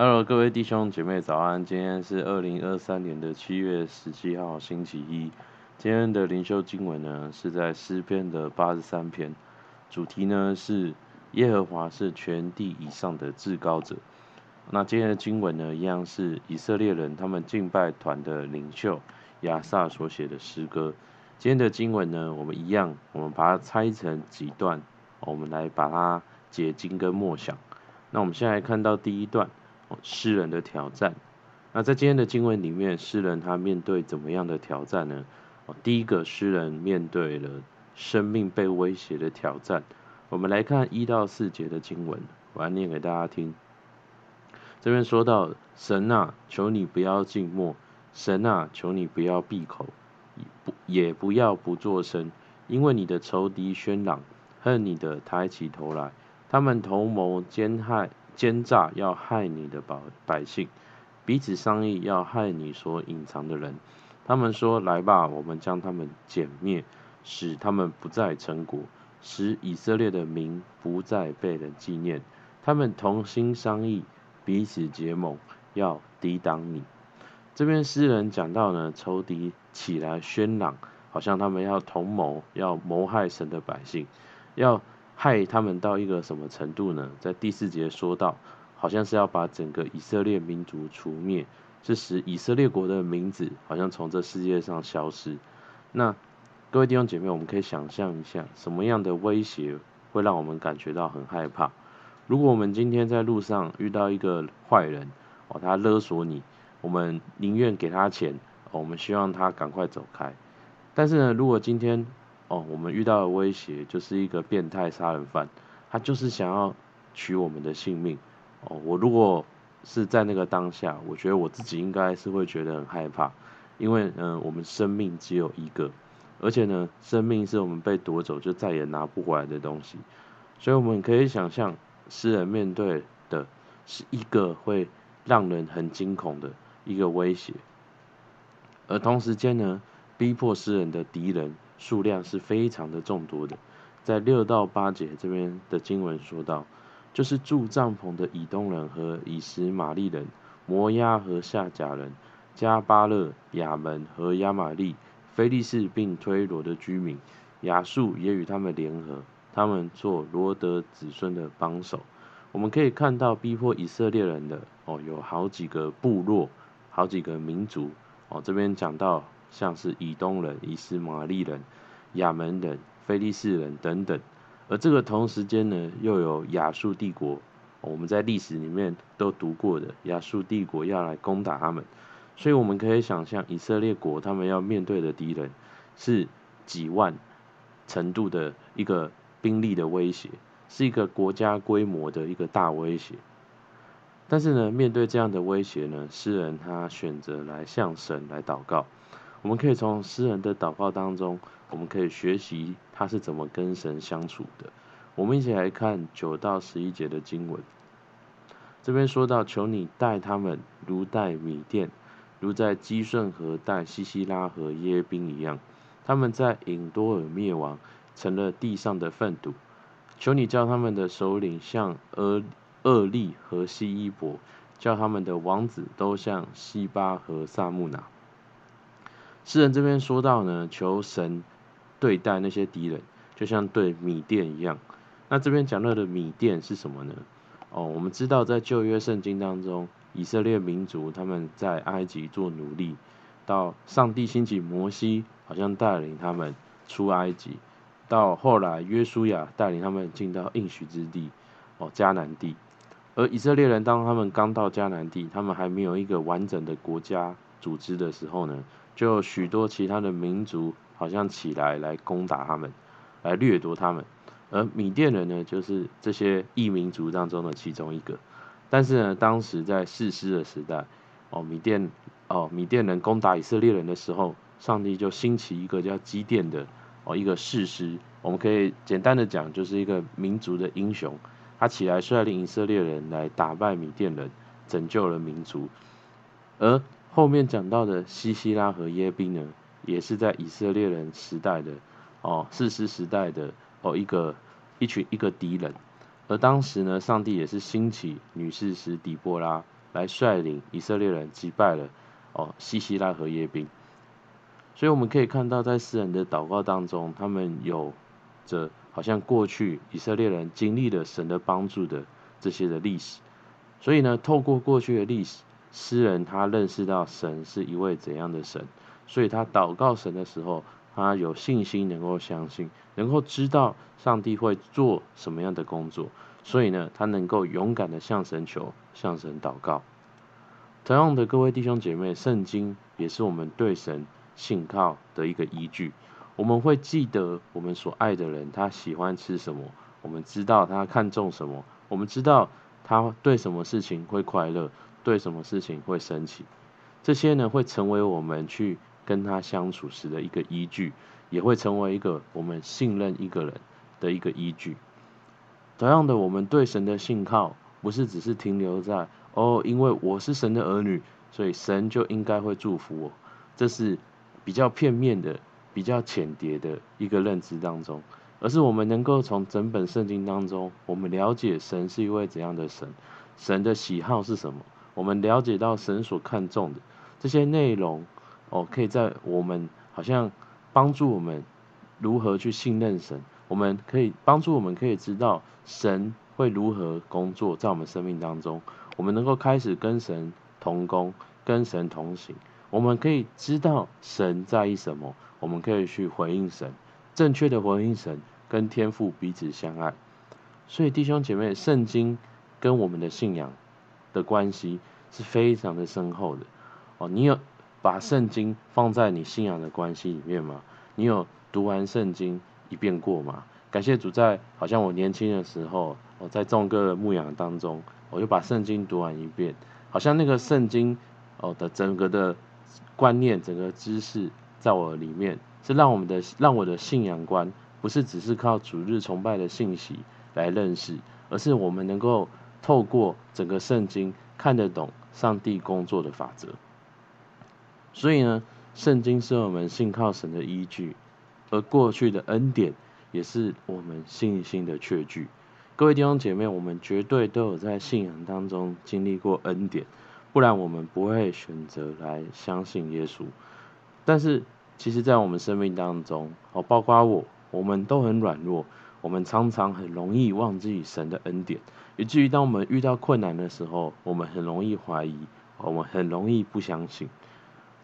Hello，各位弟兄姐妹早安！今天是二零二三年的七月十七号，星期一。今天的灵修经文呢，是在诗篇的八十三篇，主题呢是耶和华是全地以上的至高者。那今天的经文呢，一样是以色列人他们敬拜团的领袖亚萨所写的诗歌。今天的经文呢，我们一样，我们把它拆成几段，我们来把它解经跟默想。那我们现在看到第一段。诗人的挑战。那在今天的经文里面，诗人他面对怎么样的挑战呢？哦第一个，诗人面对了生命被威胁的挑战。我们来看一到四节的经文，我来念给大家听。这边说到：神啊，求你不要静默；神啊，求你不要闭口，不也不要不作声，因为你的仇敌喧嚷，恨你的抬起头来，他们同谋奸害。奸诈要害你的百百姓，彼此商议要害你所隐藏的人。他们说：“来吧，我们将他们剪灭，使他们不再成国，使以色列的名不再被人纪念。”他们同心商议，彼此结盟，要抵挡你。这边诗人讲到呢，仇敌起来喧嚷，好像他们要同谋，要谋害神的百姓，要。害他们到一个什么程度呢？在第四节说到，好像是要把整个以色列民族除灭，是使以色列国的名字好像从这世界上消失。那各位弟兄姐妹，我们可以想象一下，什么样的威胁会让我们感觉到很害怕？如果我们今天在路上遇到一个坏人，哦，他勒索你，我们宁愿给他钱，我们希望他赶快走开。但是呢，如果今天哦，我们遇到的威胁就是一个变态杀人犯，他就是想要取我们的性命。哦，我如果是在那个当下，我觉得我自己应该是会觉得很害怕，因为嗯、我们生命只有一个，而且呢，生命是我们被夺走就再也拿不回来的东西，所以我们可以想象，诗人面对的是一个会让人很惊恐的一个威胁，而同时间呢，逼迫诗人的敌人。数量是非常的众多的，在六到八节这边的经文说到，就是住帐篷的以东人和以实玛利人、摩押和夏甲人、加巴勒、亚门和亚玛利、非利士并推罗的居民，亚述也与他们联合，他们做罗得子孙的帮手。我们可以看到逼迫以色列人的哦，有好几个部落，好几个民族哦，这边讲到。像是以东人、以斯玛利人、亚门人、非利士人等等，而这个同时间呢，又有亚述帝国，我们在历史里面都读过的亚述帝国要来攻打他们，所以我们可以想象以色列国他们要面对的敌人是几万程度的一个兵力的威胁，是一个国家规模的一个大威胁。但是呢，面对这样的威胁呢，诗人他选择来向神来祷告。我们可以从诗人的祷告当中，我们可以学习他是怎么跟神相处的。我们一起来看九到十一节的经文。这边说到：“求你待他们如待米甸，如在基顺河待西西拉和耶宾一样。他们在隐多尔灭亡，成了地上的粪土。求你叫他们的首领像厄厄利和西伊伯，叫他们的王子都像西巴和撒木拿。”诗人这边说到呢，求神对待那些敌人，就像对米甸一样。那这边讲到的米甸是什么呢？哦，我们知道在旧约圣经当中，以色列民族他们在埃及做奴隶，到上帝兴起摩西，好像带领他们出埃及，到后来约书亚带领他们进到应许之地，哦，迦南地。而以色列人当他们刚到迦南地，他们还没有一个完整的国家组织的时候呢，就许多其他的民族好像起来来攻打他们，来掠夺他们，而米甸人呢，就是这些异民族当中的其中一个。但是呢，当时在士师的时代，哦，米甸哦，米甸人攻打以色列人的时候，上帝就兴起一个叫基甸的哦，一个士师。我们可以简单的讲，就是一个民族的英雄，他起来率领以色列人来打败米甸人，拯救了民族，而。后面讲到的西西拉和耶宾呢，也是在以色列人时代的哦，士师时代的哦一个一群一个敌人，而当时呢，上帝也是兴起女士师底波拉来率领以色列人击败了哦西西拉和耶宾。所以我们可以看到，在诗人的祷告当中，他们有着好像过去以色列人经历了神的帮助的这些的历史。所以呢，透过过去的历史，诗人他认识到神是一位怎样的神，所以他祷告神的时候，他有信心能够相信，能够知道上帝会做什么样的工作，所以呢，他能够勇敢的向神求，向神祷告。同样的，各位弟兄姐妹，圣经也是我们对神信靠的一个依据。我们会记得我们所爱的人，他喜欢吃什么，我们知道他看重什么，我们知道他对什么事情会快乐，对什么事情会生气。这些呢，会成为我们去跟他相处时的一个依据，也会成为一个我们信任一个人的一个依据。同样的，我们对神的信靠，不是只是停留在哦，因为我是神的儿女，所以神就应该会祝福我。这是比较片面的。比较浅碟的一个认知当中，而是我们能够从整本圣经当中，我们了解神是一位怎样的神，神的喜好是什么，我们了解到神所看重的这些内容，哦，可以在我们好像帮助我们如何去信任神，我们可以帮助我们可以知道神会如何工作在我们生命当中，我们能够开始跟神同工，跟神同行，我们可以知道神在意什么。我们可以去回应神，正确的回应神，跟天父彼此相爱。所以弟兄姐妹，圣经跟我们的信仰的关系是非常的深厚的。哦，你有把圣经放在你信仰的关系里面吗？你有读完圣经一遍过吗？感谢主，在好像我年轻的时候，我在众个牧养当中，我就把圣经读完一遍，好像那个圣经哦的整个的观念，整个知识。在我里面是让我们的让我的信仰观不是只是靠主日崇拜的信息来认识，而是我们能够透过整个圣经看得懂上帝工作的法则。所以呢，圣经是我们信靠神的依据，而过去的恩典也是我们信心的确据。各位弟兄姐妹，我们绝对都有在信仰当中经历过恩典，不然我们不会选择来相信耶稣。但是，其实，在我们生命当中，哦，包括我，我们都很软弱，我们常常很容易忘记神的恩典，以至于当我们遇到困难的时候，我们很容易怀疑，我们很容易不相信。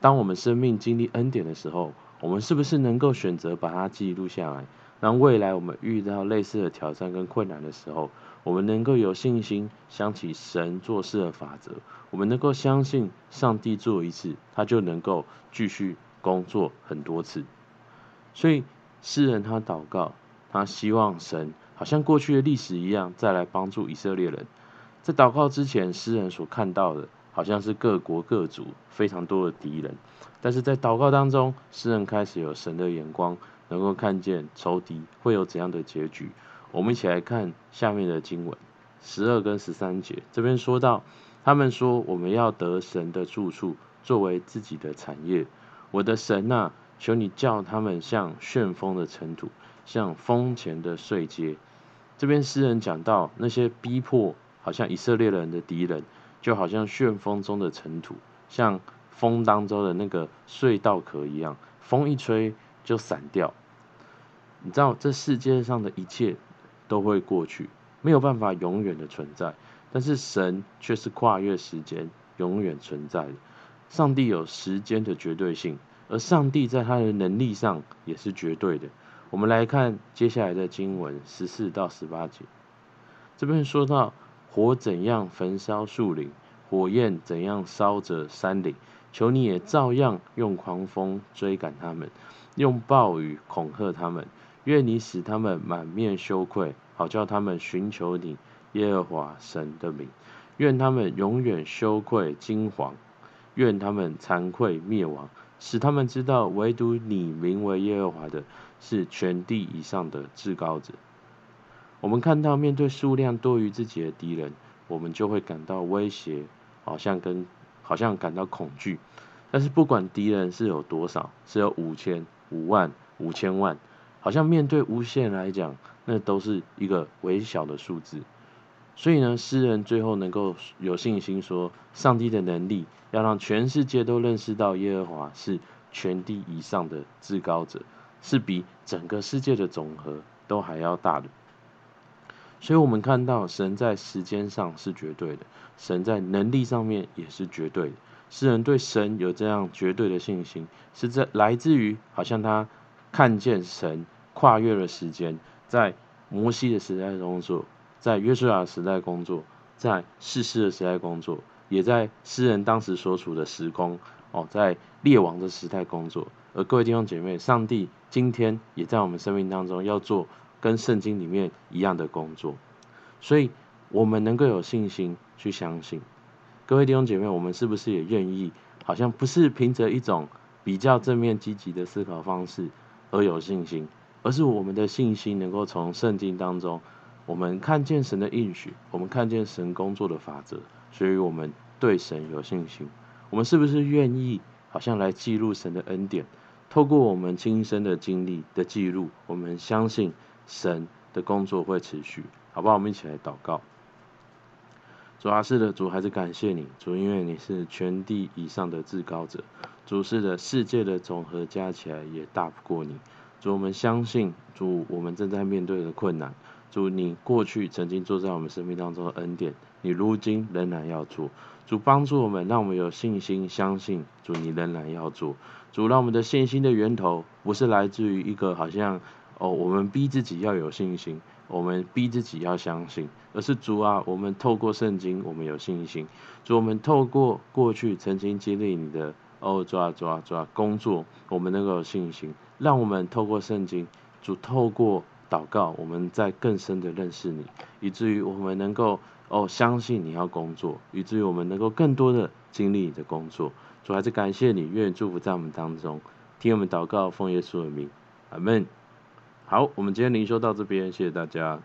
当我们生命经历恩典的时候，我们是不是能够选择把它记录下来，让未来我们遇到类似的挑战跟困难的时候，我们能够有信心想起神做事的法则，我们能够相信上帝做一次，他就能够继续。工作很多次，所以诗人他祷告，他希望神好像过去的历史一样，再来帮助以色列人。在祷告之前，诗人所看到的好像是各国各族非常多的敌人，但是在祷告当中，诗人开始有神的眼光，能够看见仇敌会有怎样的结局。我们一起来看下面的经文，十二跟十三节，这边说到，他们说我们要得神的住处，作为自己的产业。我的神呐、啊，求你叫他们像旋风的尘土，像风前的碎秸。这边诗人讲到那些逼迫，好像以色列人的敌人，就好像旋风中的尘土，像风当中的那个隧道壳一样，风一吹就散掉。你知道这世界上的一切都会过去，没有办法永远的存在，但是神却是跨越时间，永远存在的。上帝有时间的绝对性，而上帝在他的能力上也是绝对的。我们来看接下来的经文十四到十八节，这边说到火怎样焚烧树林，火焰怎样烧着山岭，求你也照样用狂风追赶他们，用暴雨恐吓他们。愿你使他们满面羞愧，好叫他们寻求你耶和华神的名。愿他们永远羞愧惊惶。愿他们惭愧灭亡，使他们知道，唯独你名为耶和华的，是全地以上的至高者。我们看到，面对数量多于自己的敌人，我们就会感到威胁，好像跟好像感到恐惧。但是不管敌人是有多少，是有五千、五万、五千万，好像面对无限来讲，那都是一个微小的数字。所以呢，诗人最后能够有信心说，上帝的能力要让全世界都认识到耶和华是全地以上的至高者，是比整个世界的总和都还要大的。所以，我们看到神在时间上是绝对的，神在能力上面也是绝对的。诗人对神有这样绝对的信心，是在来自于好像他看见神跨越了时间，在摩西的时代工作，在约书亚时代工作，在世事的时代工作，也在诗人当时所处的时空哦，在列王的时代工作。而各位弟兄姐妹，上帝今天也在我们生命当中要做。跟圣经里面一样的工作，所以我们能够有信心去相信。各位弟兄姐妹，我们是不是也愿意？好像不是凭着一种比较正面积极的思考方式而有信心，而是我们的信心能够从圣经当中，我们看见神的应许，我们看见神工作的法则，所以我们对神有信心。我们是不是愿意？好像来记录神的恩典，透过我们亲身的经历的记录，我们相信。神的工作会持续，好不好？我们一起来祷告。主啊，是的，主还是感谢你，主，因为你是全地以上的至高者。主是的，世界的总和加起来也大不过你。主，我们相信，主，我们正在面对的困难，主，你过去曾经坐在我们生命当中的恩典，你如今仍然要做。主帮助我们，让我们有信心相信，主，你仍然要做。主，让我们的信心的源头不是来自于一个好像。哦，我们逼自己要有信心，我们逼自己要相信，而是主啊，我们透过圣经，我们有信心。主，我们透过过去曾经经历你的哦，主啊，主啊，主啊，工作，我们能够有信心。让我们透过圣经，主透过祷告，我们在更深的认识你，以至于我们能够哦相信你要工作，以至于我们能够更多的经历你的工作。主，还是感谢你，愿意祝福在我们当中，听我们祷告，奉耶稣的名，阿门。好，我们今天灵修到这边，谢谢大家。